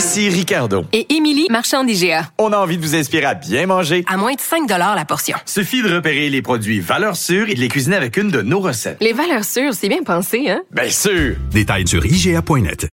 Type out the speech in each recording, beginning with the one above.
Ici Ricardo. Et Émilie, marchand d'IGA. On a envie de vous inspirer à bien manger. À moins de 5 la portion. Suffit de repérer les produits valeurs sûres et de les cuisiner avec une de nos recettes. Les valeurs sûres, c'est bien pensé, hein? Bien sûr! Détails sur IGA.net.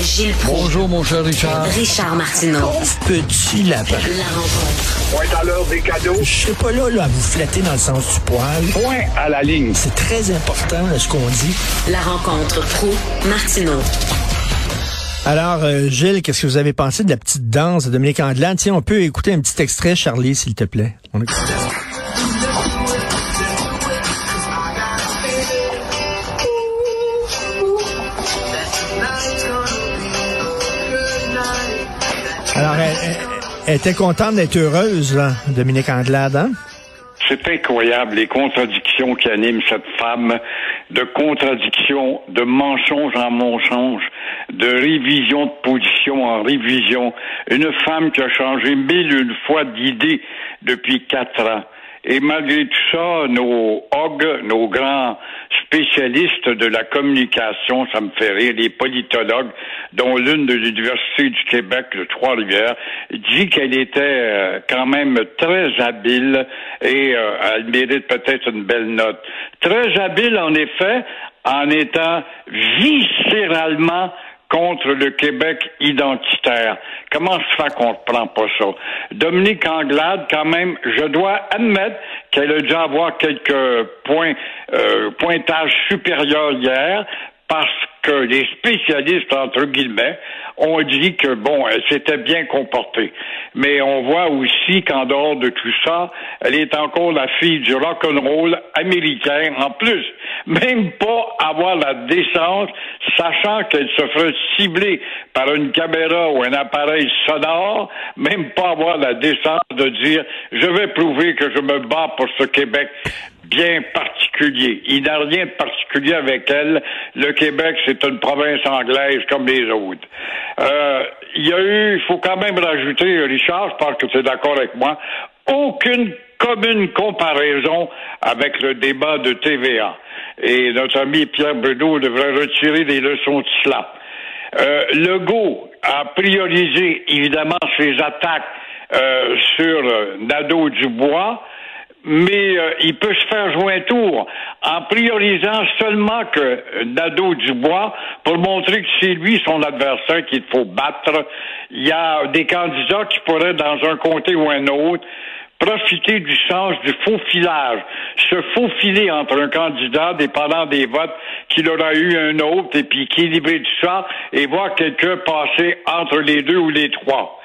Gilles Proulx. Bonjour, mon cher Richard. Richard Martineau. Petit lapin. La rencontre. Point à l'heure des cadeaux. Je serai pas là, là, à vous flatter dans le sens du poil. Point à la ligne. C'est très important, là, ce qu'on dit. La rencontre pro martineau Alors, euh, Gilles, qu'est-ce que vous avez pensé de la petite danse de Dominique Anglade? Tiens, on peut écouter un petit extrait, Charlie, s'il te plaît. Alors, elle, elle- elle était contente d'être heureuse, là, Dominique Anglade, hein? C'est incroyable les contradictions qui animent cette femme, de contradictions, de mensonges en mensonges, de révision de position en révision. Une femme qui a changé mille une fois d'idée depuis quatre ans. Et malgré tout ça, nos hogs, nos grands spécialistes de la communication, ça me fait rire, les politologues, dont l'une de l'Université du Québec, le Trois-Rivières, dit qu'elle était euh, quand même très habile et euh, elle mérite peut-être une belle note. Très habile, en effet, en étant viscéralement contre le Québec identitaire. Comment se fait qu'on ne reprend pas ça? Dominique Anglade, quand même, je dois admettre qu'elle a dû avoir quelques points, euh, pointages supérieurs hier, parce que les spécialistes, entre guillemets, ont dit que, bon, elle s'était bien comportée. Mais on voit aussi qu'en dehors de tout ça, elle est encore la fille du rock'n'roll américain. En plus, même pas avoir la décence, sachant qu'elle se ferait cibler par une caméra ou un appareil sonore, même pas avoir la décence de dire, je vais prouver que je me bats pour ce Québec bien particulier. Il n'a rien de particulier avec elle. Le Québec, c'est une province anglaise comme les autres. Euh, il y a eu, il faut quand même rajouter, Richard, je pense que tu es d'accord avec moi, aucune commune comparaison avec le débat de TVA. Et notre ami Pierre Bruno devrait retirer des leçons de cela. Euh, Legault a priorisé évidemment ses attaques euh, sur euh, Nadeau-Dubois, mais euh, il peut se faire jouer un tour en priorisant seulement que Nadeau-Dubois pour montrer que c'est lui son adversaire qu'il faut battre. Il y a des candidats qui pourraient, dans un comté ou un autre, profiter du sens du faux filage, se faufiler entre un candidat dépendant des votes qu'il aura eu un autre et puis équilibrer tout ça et voir quelqu'un passer entre les deux ou les trois.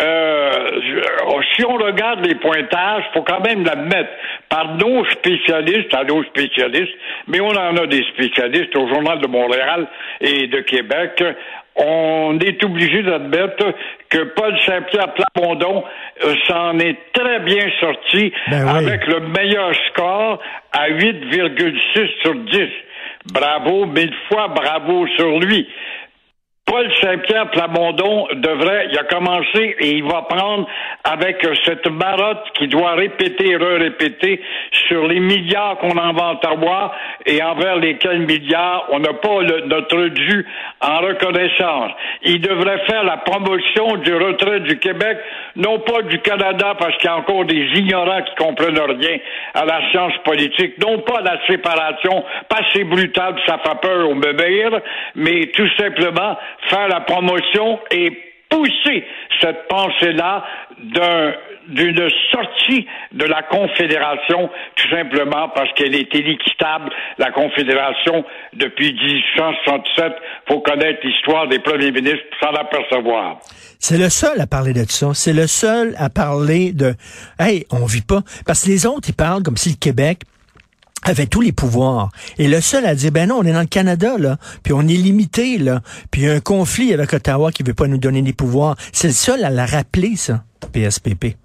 Euh, je- si on regarde les pointages, faut quand même l'admettre par nos spécialistes, à nos spécialistes, mais on en a des spécialistes au Journal de Montréal et de Québec. On est obligé d'admettre que Paul Saint-Pierre Plamondon euh, s'en est très bien sorti Ben oui. avec le meilleur score à 8,6 sur 10. Bravo, mille fois bravo sur lui. Paul Saint-Pierre Plamondon devrait, il a commencé et il va prendre avec cette marotte qui doit répéter et répéter sur les milliards qu'on en va en Ottawa et envers lesquels milliards on n'a pas notre dû en reconnaissance. Il devrait faire la promotion du retrait du Québec, non pas du Canada parce qu'il y a encore des ignorants qui comprennent rien à la science politique, non pas la séparation, pas c'est brutal, ça fait peur au bébé, mais tout simplement faire la promotion et pousser cette pensée-là d'un d'une sortie de la Confédération, tout simplement parce qu'elle est inéquitable, la Confédération, depuis 1867. faut connaître l'histoire des premiers ministres pour s'en apercevoir. C'est le seul à parler de ça. C'est le seul à parler de, hey, on vit pas. Parce que les autres, ils parlent comme si le Québec avait tous les pouvoirs. Et le seul à dire, ben non, on est dans le Canada, là, puis on est limité, là, puis il y a un conflit avec Ottawa qui veut pas nous donner les pouvoirs. C'est le seul à la rappeler, ça, PSPP.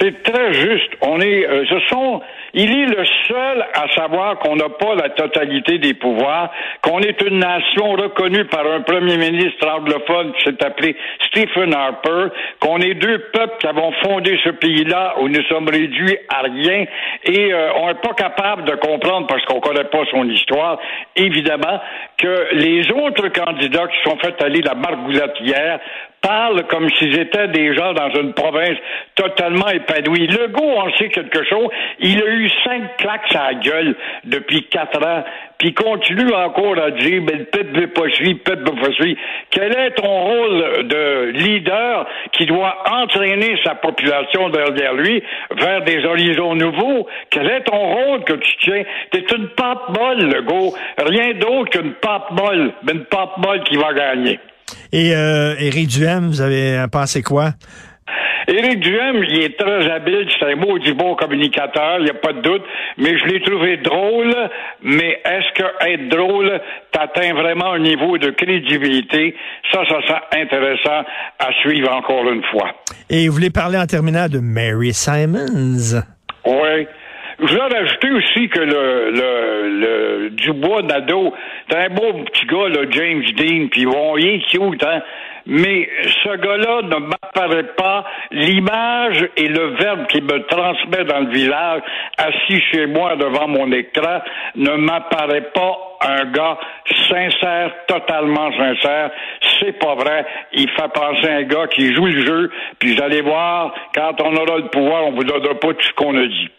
C'est très juste. On est, euh, ce sont, il est le seul à savoir qu'on n'a pas la totalité des pouvoirs, qu'on est une nation reconnue par un premier ministre anglophone qui s'est appelé Stephen Harper, qu'on est deux peuples qui avons fondé ce pays-là où nous sommes réduits à rien et euh, on n'est pas capable de comprendre parce qu'on connaît pas son histoire, évidemment, que les autres candidats qui sont fait aller la margoulette hier parlent comme s'ils étaient des gens dans une province totalement épanouie. Legault en sait quelque chose. Il a eu cinq claques à la gueule depuis quatre ans, puis continue encore à dire, mais le peuple veut pas suivre, le peuple veut pas suivre. Quel est ton rôle de leader qui doit entraîner sa population derrière lui vers des horizons nouveaux? Quel est ton rôle que tu tiens? T'es une pape molle, Legault. Rien d'autre qu'une pape molle, mais une pape molle qui va gagner. Et euh, Éric Duhem, vous avez pensé quoi? Éric Duhem, il est très habile, c'est un maudit bon communicateur, il n'y a pas de doute, mais je l'ai trouvé drôle, mais est-ce que être drôle t'atteint vraiment un niveau de crédibilité? Ça, ça sent intéressant à suivre encore une fois. Et vous voulez parler en terminant de Mary Simons? Oui. Je voudrais rajouter aussi que le, le, le Dubois Nadeau, c'est un beau petit gars, là, James Dean, puis bon, il est cute, hein? Mais ce gars-là ne m'apparaît pas. L'image et le verbe qu'il me transmet dans le village, assis chez moi devant mon écran, ne m'apparaît pas un gars sincère, totalement sincère. C'est pas vrai. Il fait penser à un gars qui joue le jeu, puis vous allez voir, quand on aura le pouvoir, on vous donnera pas tout ce qu'on a dit.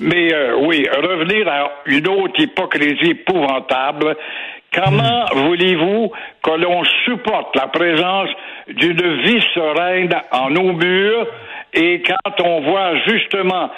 Mais euh, oui, revenir à une autre hypocrisie épouvantable. Comment voulez-vous que l'on supporte la présence d'une vice-reine en nos murs et quand on voit justement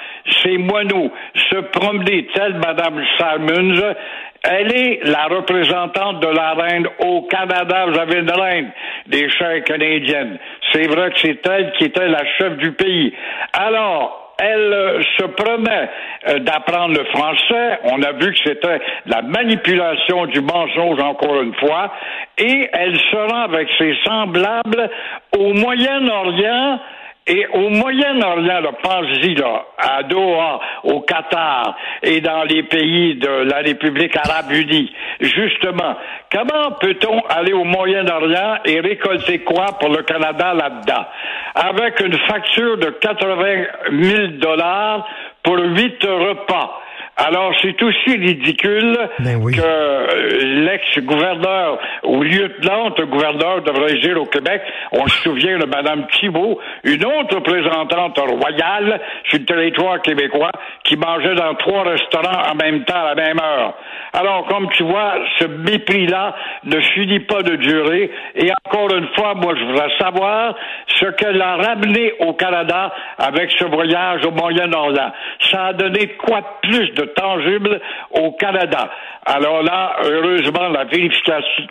ces moineaux se promener, telle Madame Simons, elle est la représentante de la reine au Canada. Vous avez une reine des chefs canadiennes. C'est vrai que c'est elle qui était la chef du pays. Alors, elle euh, se promet euh, d'apprendre le français. On a vu que c'était la manipulation du mensonge encore une fois. Et elle sera avec ses semblables au Moyen-Orient et au Moyen-Orient, là, pense-y, à Doha, au Qatar et dans les pays de la République arabe unie, justement, comment peut-on aller au Moyen-Orient et récolter quoi pour le Canada là-dedans? Avec une facture de 80 000 dollars pour huit repas. Alors, c'est aussi ridicule Ben oui. que euh, l'ex-gouverneur ou lieutenant-gouverneur devrait dire au Québec, on se souvient de Mme Thibault, une autre représentante royale sur le territoire québécois, qui mangeait dans trois restaurants en même temps à la même heure. Alors, comme tu vois, ce mépris-là ne finit pas de durer. Et encore une fois, moi, je voudrais savoir ce qu'elle a ramené au Canada avec ce voyage au Moyen-Orient. Ça a donné quoi de plus de tangible au Canada? Alors là, heureusement, la vérification,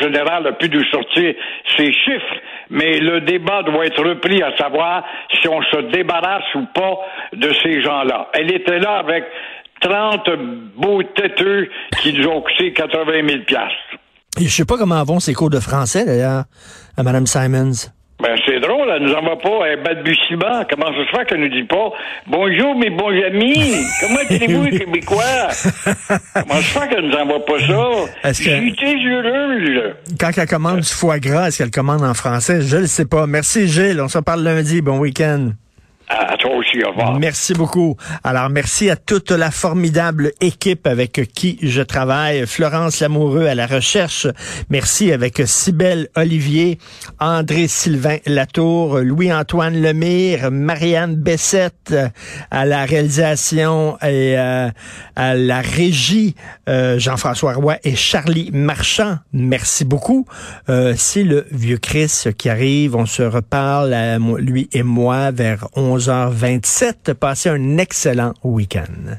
générale a pu nous sortir ces chiffres, mais le débat doit être repris à savoir si on se débarrasse ou pas de ces gens-là. Elle était là avec 30 beaux têteux qui nous ont coûté 80 000 piastres. Je sais pas comment vont ses cours de français, d'ailleurs, à Mme Simons. Ben, c'est drôle, elle nous envoie pas un balbutiement. Comment ça se fait qu'elle nous dit pas Bonjour, mes bons amis. Comment allez-vous, les Québécois? Comment ça se fait qu'elle nous envoie pas ça? Est-ce que- Quand elle commande du foie gras, est-ce qu'elle commande en français? Je le sais pas. Merci, Gilles. On se parle lundi. Bon week-end. À. Merci beaucoup. Alors, merci à toute la formidable équipe avec qui je travaille. Florence Lamoureux à la recherche. Merci avec Cybelle Olivier, André-Sylvain Latour, Louis-Antoine Lemire, Marianne Bessette à la réalisation et euh, à la régie, euh, Jean-François Roy et Charlie Marchand. Merci beaucoup. Euh, C'est le vieux Chris qui arrive. On se reparle, moi- lui et moi, vers 11h27. Passez un excellent week-end.